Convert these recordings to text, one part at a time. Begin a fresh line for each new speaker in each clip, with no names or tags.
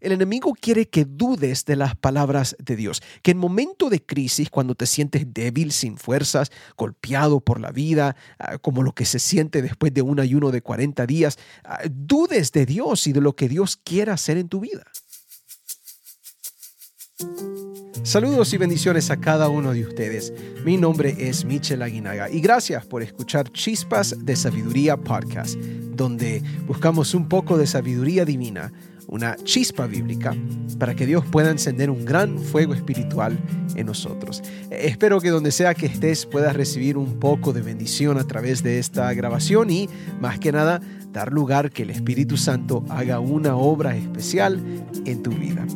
El enemigo quiere que dudes de las palabras de Dios, que en momento de crisis, cuando te sientes débil, sin fuerzas, golpeado por la vida, ah, como lo que se siente después de un ayuno de 40 días, ah, dudes de Dios y de lo que Dios quiera hacer en tu vida. Saludos y bendiciones a cada uno de ustedes. Mi nombre es Michel Aguinaga y gracias por escuchar Chispas de Sabiduría Podcast, donde buscamos un poco de sabiduría divina una chispa bíblica, para que Dios pueda encender un gran fuego espiritual en nosotros. Espero que donde sea que estés puedas recibir un poco de bendición a través de esta grabación y, más que nada, dar lugar que el Espíritu Santo haga una obra especial en tu vida.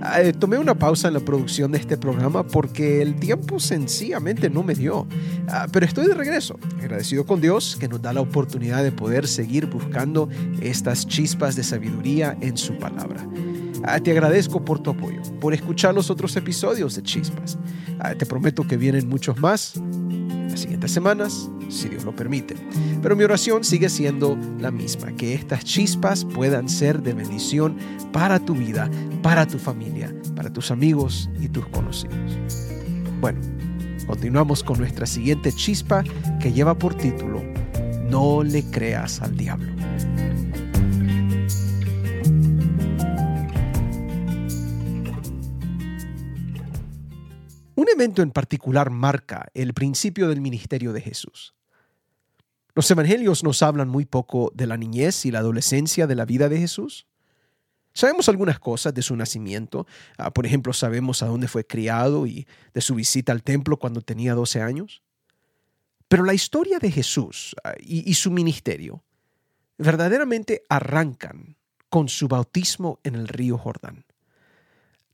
Ah, eh, tomé una pausa en la producción de este programa porque el tiempo sencillamente no me dio. Ah, pero estoy de regreso, agradecido con Dios que nos da la oportunidad de poder seguir buscando estas chispas de sabiduría en su palabra. Ah, te agradezco por tu apoyo, por escuchar los otros episodios de Chispas. te prometo que vienen muchos más en las siguientes semanas, si Dios lo permite. Pero mi oración sigue siendo la misma, que estas chispas puedan ser de bendición para tu vida, para tu familia, para tus amigos y tus conocidos. Bueno, continuamos con nuestra siguiente chispa que lleva por título No le creas al diablo. Un evento en particular marca el principio del ministerio de Jesús. Los evangelios nos hablan muy poco de la niñez y la adolescencia de la vida de Jesús. Sabemos algunas cosas de su nacimiento. Ah, por ejemplo, sabemos a dónde fue criado y de su visita al templo cuando tenía 12 años. Pero la historia de Jesús ah, y, y su ministerio verdaderamente arrancan con su bautismo en el río Jordán.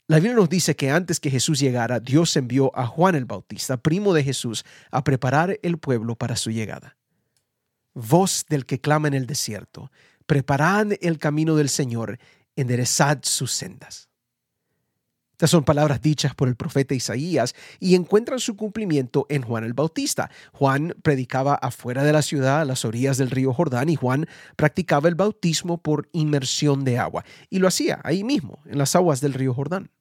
La Biblia nos dice que antes que Jesús llegara, Dios envió a Juan el Bautista, primo de Jesús, a preparar el pueblo para su llegada. Voz del que clama en el desierto, preparad el camino del Señor enderezad sus sendas. Estas son palabras dichas por el profeta Isaías y encuentran su cumplimiento en Juan el Bautista. Juan predicaba afuera de la ciudad, a las orillas del río Jordán, y Juan practicaba el bautismo por inmersión de agua. Y lo hacía ahí mismo, en las aguas del río Jordán.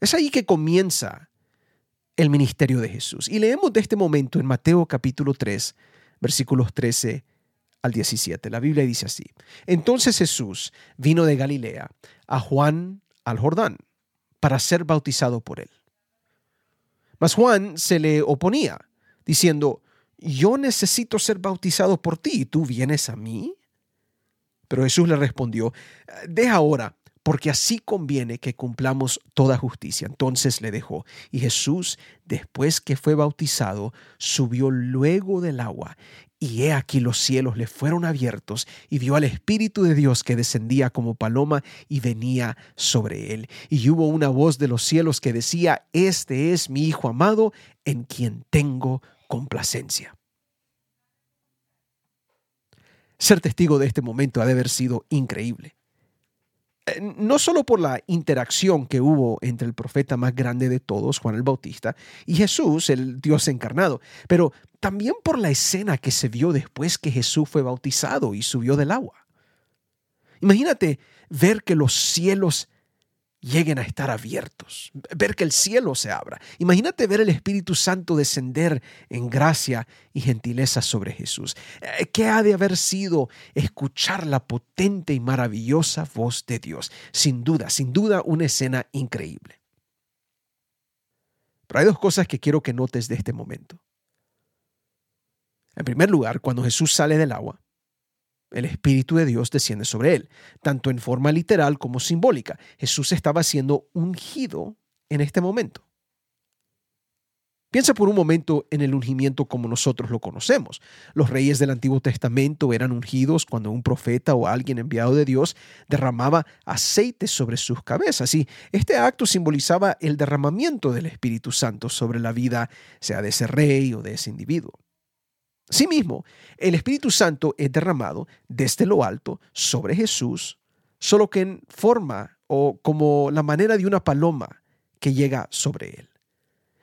Es ahí que comienza el ministerio de Jesús. Y leemos de este momento en Mateo capítulo 3, versículos 13 al 17. La Biblia dice así. Entonces Jesús vino de Galilea a Juan al Jordán para ser bautizado por él. Mas Juan se le oponía, diciendo, yo necesito ser bautizado por ti, ¿y tú vienes a mí? Pero Jesús le respondió, deja ahora, porque así conviene que cumplamos toda justicia. Entonces le dejó. Y Jesús, después que fue bautizado, subió luego del agua. Y he aquí los cielos le fueron abiertos y vio al Espíritu de Dios que descendía como paloma y venía sobre él. Y hubo una voz de los cielos que decía, Este es mi Hijo amado, en quien tengo complacencia. Ser testigo de este momento ha de haber sido increíble. Eh, no solo por la interacción que hubo entre el profeta más grande de todos, Juan el Bautista, y Jesús, el Dios encarnado, pero también por la escena que se vio después que Jesús fue bautizado y subió del agua. Imagínate ver que los cielos lleguen a estar abiertos, ver que el cielo se abra. Imagínate ver el Espíritu Santo descender en gracia y gentileza sobre Jesús. Eh, ¿Qué ha de haber sido escuchar la potente y maravillosa voz de Dios? Sin duda, sin duda una escena increíble. Pero hay dos cosas que quiero que notes de este momento. En primer lugar, cuando Jesús sale del agua, el Espíritu de Dios desciende sobre él, tanto en forma literal como simbólica. Jesús estaba siendo ungido en este momento. Piensa por un momento en el ungimiento como nosotros lo conocemos. Los reyes del Antiguo Testamento eran ungidos cuando un profeta o alguien enviado de Dios derramaba aceite sobre sus cabezas y este acto simbolizaba el derramamiento del Espíritu Santo sobre la vida, sea de ese rey o de ese individuo. Asimismo, el Espíritu Santo es derramado desde lo alto sobre Jesús, solo que en forma o como la manera de una paloma que llega sobre él.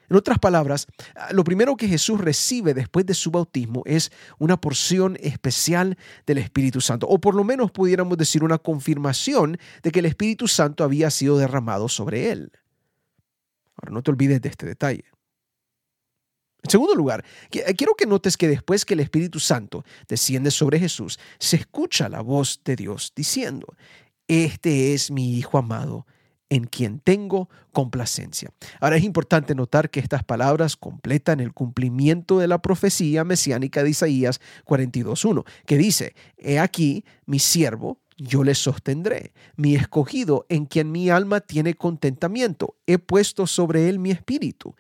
En otras palabras, lo primero que Jesús recibe después de su bautismo es una porción especial del Espíritu Santo, o por lo menos pudiéramos decir una confirmación de que el Espíritu Santo había sido derramado sobre él. Ahora, no te olvides de este detalle. En segundo lugar, quiero que notes que después que el Espíritu Santo desciende sobre Jesús, se escucha la voz de Dios diciendo, Este es mi Hijo amado en quien tengo complacencia. Ahora es importante notar que estas palabras completan el cumplimiento de la profecía mesiánica de Isaías 42.1, que dice, He aquí mi siervo, yo le sostendré, mi escogido en quien mi alma tiene contentamiento, he puesto sobre él mi espíritu.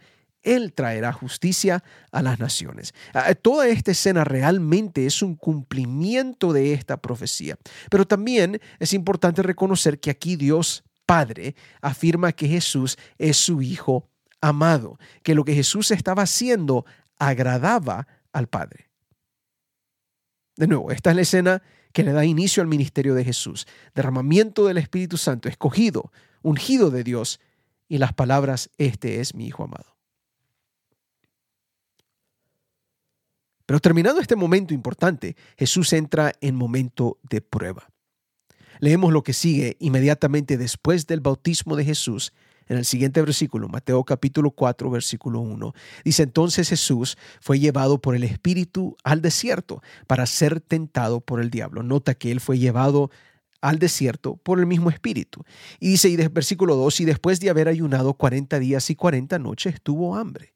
Él traerá justicia a las naciones. Ah, toda esta escena realmente es un cumplimiento de esta profecía. Pero también es importante reconocer que aquí Dios Padre afirma que Jesús es su Hijo amado, que lo que Jesús estaba haciendo agradaba al Padre. De nuevo, esta es la escena que le da inicio al ministerio de Jesús. Derramamiento del Espíritu Santo, escogido, ungido de Dios, y las palabras, este es mi Hijo amado. Pero terminado este momento importante, Jesús entra en momento de prueba. Leemos lo que sigue inmediatamente después del bautismo de Jesús en el siguiente versículo, Mateo capítulo 4, versículo 1. Dice, entonces Jesús fue llevado por el Espíritu al desierto para ser tentado por el diablo. Nota que él fue llevado al desierto por el mismo Espíritu. Y dice, y versículo 2, y después de haber ayunado 40 días y 40 noches, tuvo hambre.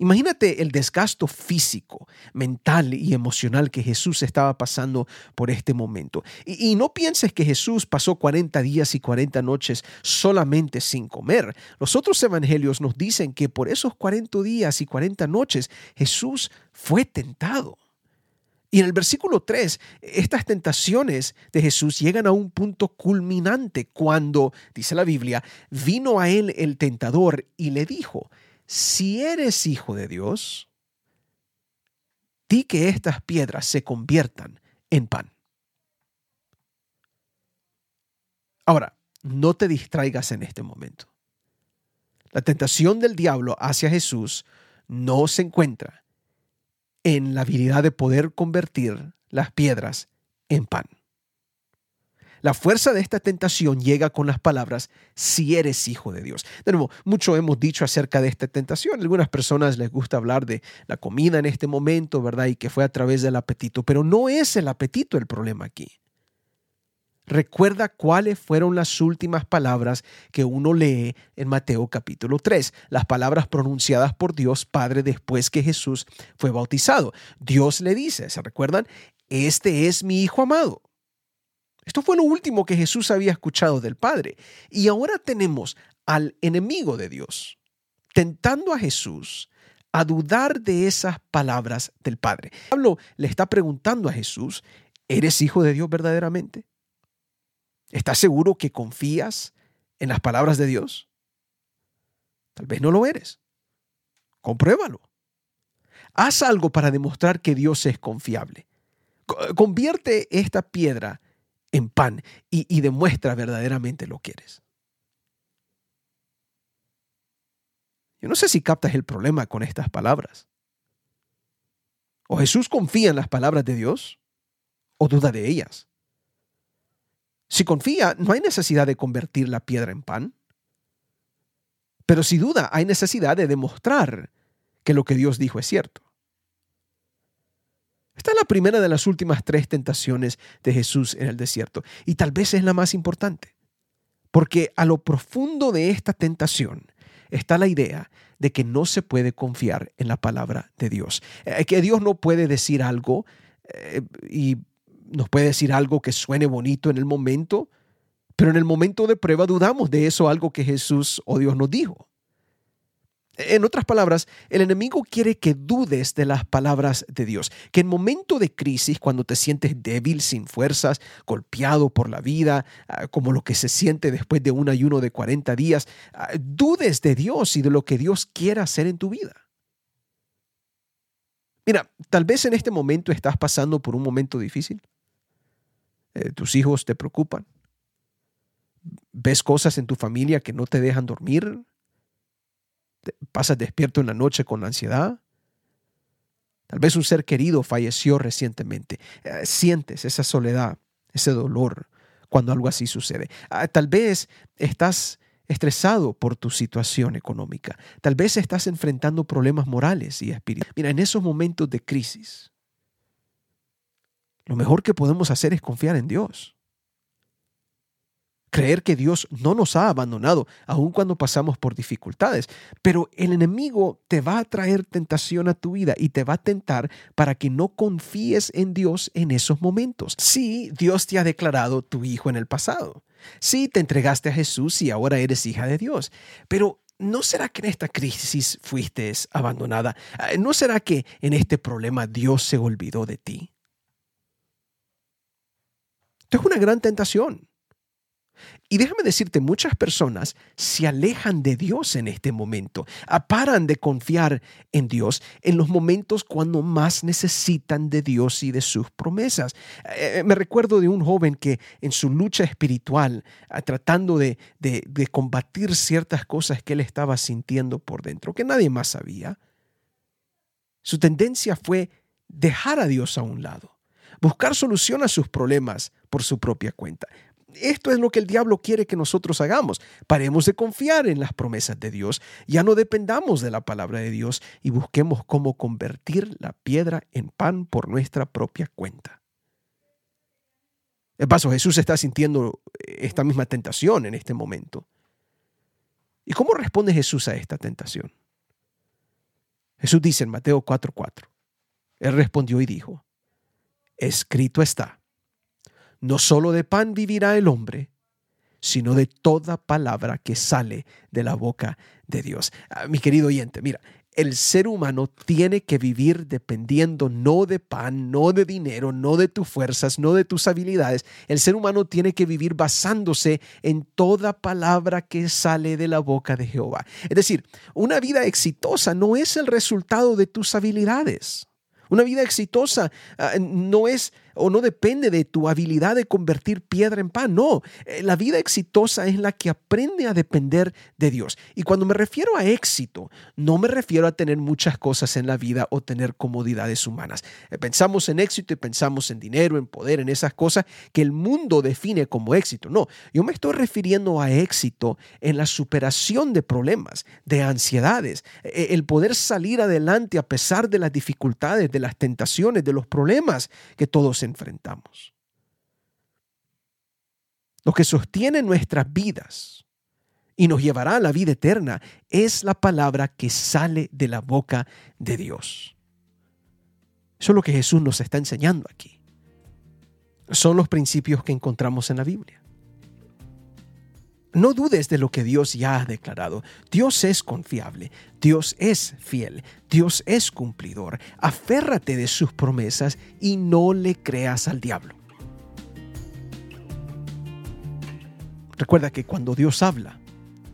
Imagínate el desgasto físico, mental y emocional que Jesús estaba pasando por este momento. Y, no pienses que Jesús pasó 40 días y 40 noches solamente sin comer. Los otros evangelios nos dicen que por esos 40 días y 40 noches Jesús fue tentado. Y en el versículo 3, estas tentaciones de Jesús llegan a un punto culminante cuando, dice la Biblia, vino a él el tentador y le dijo, si eres hijo de Dios, di que estas piedras se conviertan en pan. Ahora, no te distraigas en este momento. La tentación del diablo hacia Jesús no se encuentra en la habilidad de poder convertir las piedras en pan. La fuerza de esta tentación llega con las palabras, si eres hijo de Dios. De nuevo, mucho hemos dicho acerca de esta tentación. algunas personas les gusta hablar de la comida en este momento, ¿verdad? Y que fue a través del apetito, pero no es el apetito el problema aquí. Recuerda cuáles fueron las últimas palabras que uno lee en Mateo capítulo 3, las palabras pronunciadas por Dios Padre después que Jesús fue bautizado. Dios le dice, ¿se recuerdan? Este es mi Hijo amado esto fue lo último que Jesús había escuchado del Padre. Y ahora tenemos al enemigo de Dios tentando a Jesús a dudar de esas palabras del Padre. Pablo le está preguntando a Jesús, ¿eres hijo de Dios verdaderamente? ¿Estás seguro que confías en las palabras de Dios? Tal vez no lo eres. Compruébalo. Haz algo para demostrar que Dios es confiable. Convierte esta piedra en pan y, demuestra verdaderamente lo que eres. Yo no sé si captas el problema con estas palabras. O Jesús confía en las palabras de Dios o duda de ellas. Si confía, no hay necesidad de convertir la piedra en pan. Pero si duda, hay necesidad de demostrar que lo que Dios dijo es cierto. Esta es la primera de las últimas tres tentaciones de Jesús en el desierto y tal vez es la más importante, porque a lo profundo de esta tentación está la idea de que no se puede confiar en la palabra de Dios, eh, que Dios no puede decir algo eh, y nos puede decir algo que suene bonito en el momento, pero en el momento de prueba dudamos de eso algo que Jesús o Dios nos dijo. En otras palabras, el enemigo quiere que dudes de las palabras de Dios, que en momento de crisis, cuando te sientes débil, sin fuerzas, golpeado por la vida, ah, como lo que se siente después de un ayuno de 40 días, ah, dudes de Dios y de lo que Dios quiera hacer en tu vida. Mira, tal vez en este momento estás pasando por un momento difícil. Eh, tus hijos te preocupan. Ves cosas en tu familia que no te dejan dormir pasas despierto en la noche con ansiedad. Tal vez un ser querido falleció recientemente. Eh, sientes esa soledad, ese dolor cuando algo así sucede. Ah, tal vez estás estresado por tu situación económica. Tal vez estás enfrentando problemas morales y espirituales. Mira, en esos momentos de crisis, lo mejor que podemos hacer es confiar en Dios. Creer que Dios no nos ha abandonado, aun cuando pasamos por dificultades. Pero el enemigo te va a traer tentación a tu vida y te va a tentar para que no confíes en Dios en esos momentos. Sí, Dios te ha declarado tu hijo en el pasado. Sí, te entregaste a Jesús y ahora eres hija de Dios. Pero ¿no será que en esta crisis fuiste abandonada? ¿No será que en este problema Dios se olvidó de ti? Esto es una gran tentación. Y déjame decirte, muchas personas se alejan de Dios en este momento, paran de confiar en Dios en los momentos cuando más necesitan de Dios y de sus promesas. Eh, me recuerdo de un joven que en su lucha espiritual, ah, tratando de, de combatir ciertas cosas que él estaba sintiendo por dentro, que nadie más sabía, su tendencia fue dejar a Dios a un lado, buscar solución a sus problemas por su propia cuenta esto es lo que el diablo quiere que nosotros hagamos. Paremos de confiar en las promesas de Dios, ya no dependamos de la palabra de Dios y busquemos cómo convertir la piedra en pan por nuestra propia cuenta. De paso, Jesús está sintiendo esta misma tentación en este momento. ¿Y cómo responde Jesús a esta tentación? Jesús dice en Mateo 4:4, Él respondió y dijo, escrito está no solo de pan vivirá el hombre, sino de toda palabra que sale de la boca de Dios. Ah, mi querido oyente, mira, el ser humano tiene que vivir dependiendo no de pan, no de dinero, no de tus fuerzas, no de tus habilidades. El ser humano tiene que vivir basándose en toda palabra que sale de la boca de Jehová. Es decir, una vida exitosa no es el resultado de tus habilidades. Una vida exitosa ah, no es o no depende de tu habilidad de convertir piedra en pan. No, eh, la vida exitosa es la que aprende a depender de Dios. Y cuando me refiero a éxito, no me refiero a tener muchas cosas en la vida o tener comodidades humanas. Eh, pensamos en éxito y pensamos en dinero, en poder, en esas cosas que el mundo define como éxito. No, yo me estoy refiriendo a éxito en la superación de problemas, de ansiedades, eh, el poder salir adelante a pesar de las dificultades, de las tentaciones, de los problemas que todos enfrentamos. Lo que sostiene nuestras vidas y nos llevará a la vida eterna es la palabra que sale de la boca de Dios. Eso es lo que Jesús nos está enseñando aquí. Son los principios que encontramos en la Biblia. No dudes de lo que Dios ya ha declarado. Dios es confiable, Dios es fiel, Dios es cumplidor. Aférrate de sus promesas y no le creas al diablo. Recuerda que cuando Dios habla,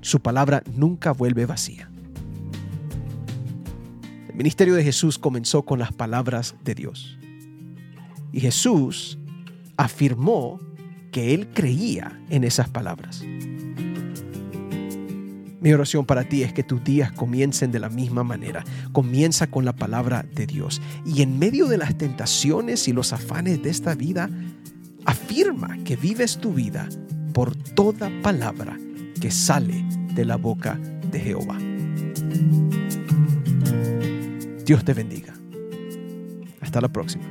su palabra nunca vuelve vacía. El ministerio de Jesús comenzó con las palabras de Dios. Y Jesús afirmó que él creía en esas palabras. Mi oración para ti es que tus días comiencen de la misma manera. Comienza con la palabra de Dios. Y en medio de las tentaciones y los afanes de esta vida, afirma que vives tu vida por toda palabra que sale de la boca de Jehová. Dios te bendiga. Hasta la próxima.